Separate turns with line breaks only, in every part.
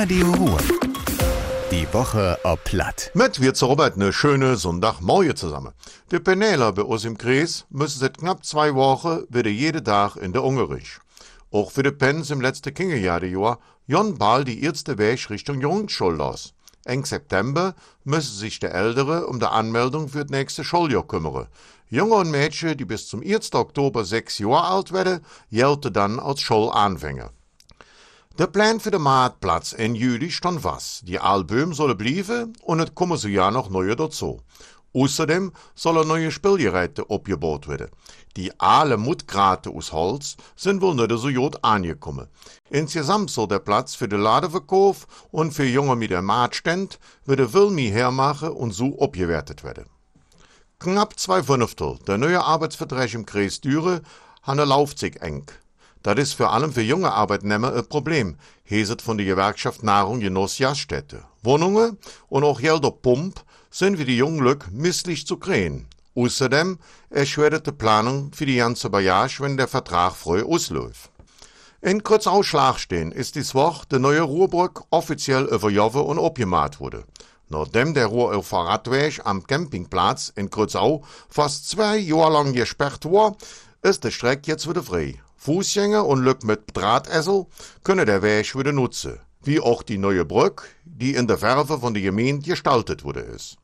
Radio Ruhr. Die Woche ob Platt.
Mit wir zu Robert eine schöne Sonntagmorgen zusammen. Die Penela bei uns im Kreis müssen seit knapp zwei Wochen wieder jeden Tag in der Ungerich. Auch für die Pens im letzten Kingejahr, Jon bald die erste Weg Richtung Jungschule los. Eng September müssen sich die Ältere um die Anmeldung für das nächste Schuljahr kümmern. Junge und Mädchen, die bis zum 1. Oktober sechs Jahre alt werden, gelten dann als Schulanfänger. Der Plan für den Marktplatz in Juli stand was. Die Album sollen bleiben und es kommen so ja noch neue dazu. Außerdem sollen neue Spielgeräte abgebaut werden. Die alle Mutgrate aus Holz sind wohl nicht so gut angekommen. Insgesamt soll der Platz für den Ladeverkauf und für Junge mit der Marktstand wieder viel mehr hermachen und so abgewertet werden. Knapp zwei Fünftel der neuen Arbeitsverträge im Kreis Düre haben eine Laufzeit eng. Das ist vor allem für junge Arbeitnehmer ein Problem, heset von der Gewerkschaft Nahrung Genoss Jaststätte. Wohnungen und auch Gelder Pump sind wie die jungen Lück misslich zu kriegen. Außerdem erschwert die Planung für die ganze Bayer, wenn der Vertrag früh ausläuft. In Kurzau Schlagstehen ist dies Woche der neue Ruhrbrück offiziell überjoven und abgemacht wurde. Nachdem der Ruhr auf Radweg am Campingplatz in Kurzau fast zwei Jahre lang gesperrt war, ist die Strecke jetzt wieder frei. Fußgänger und Lück mit Drahtessel können der Weg wieder nutzen, wie auch die neue Brücke, die in der Werfe von der Gemeinde gestaltet wurde ist.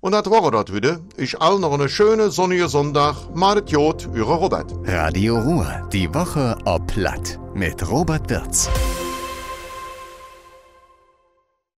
Und das war das wieder. Ich all noch eine schöne sonnige Sonntag. Madet Jod, eure Robert.
Radio Ruhr. Die Woche ob Platt. Mit Robert Wirz.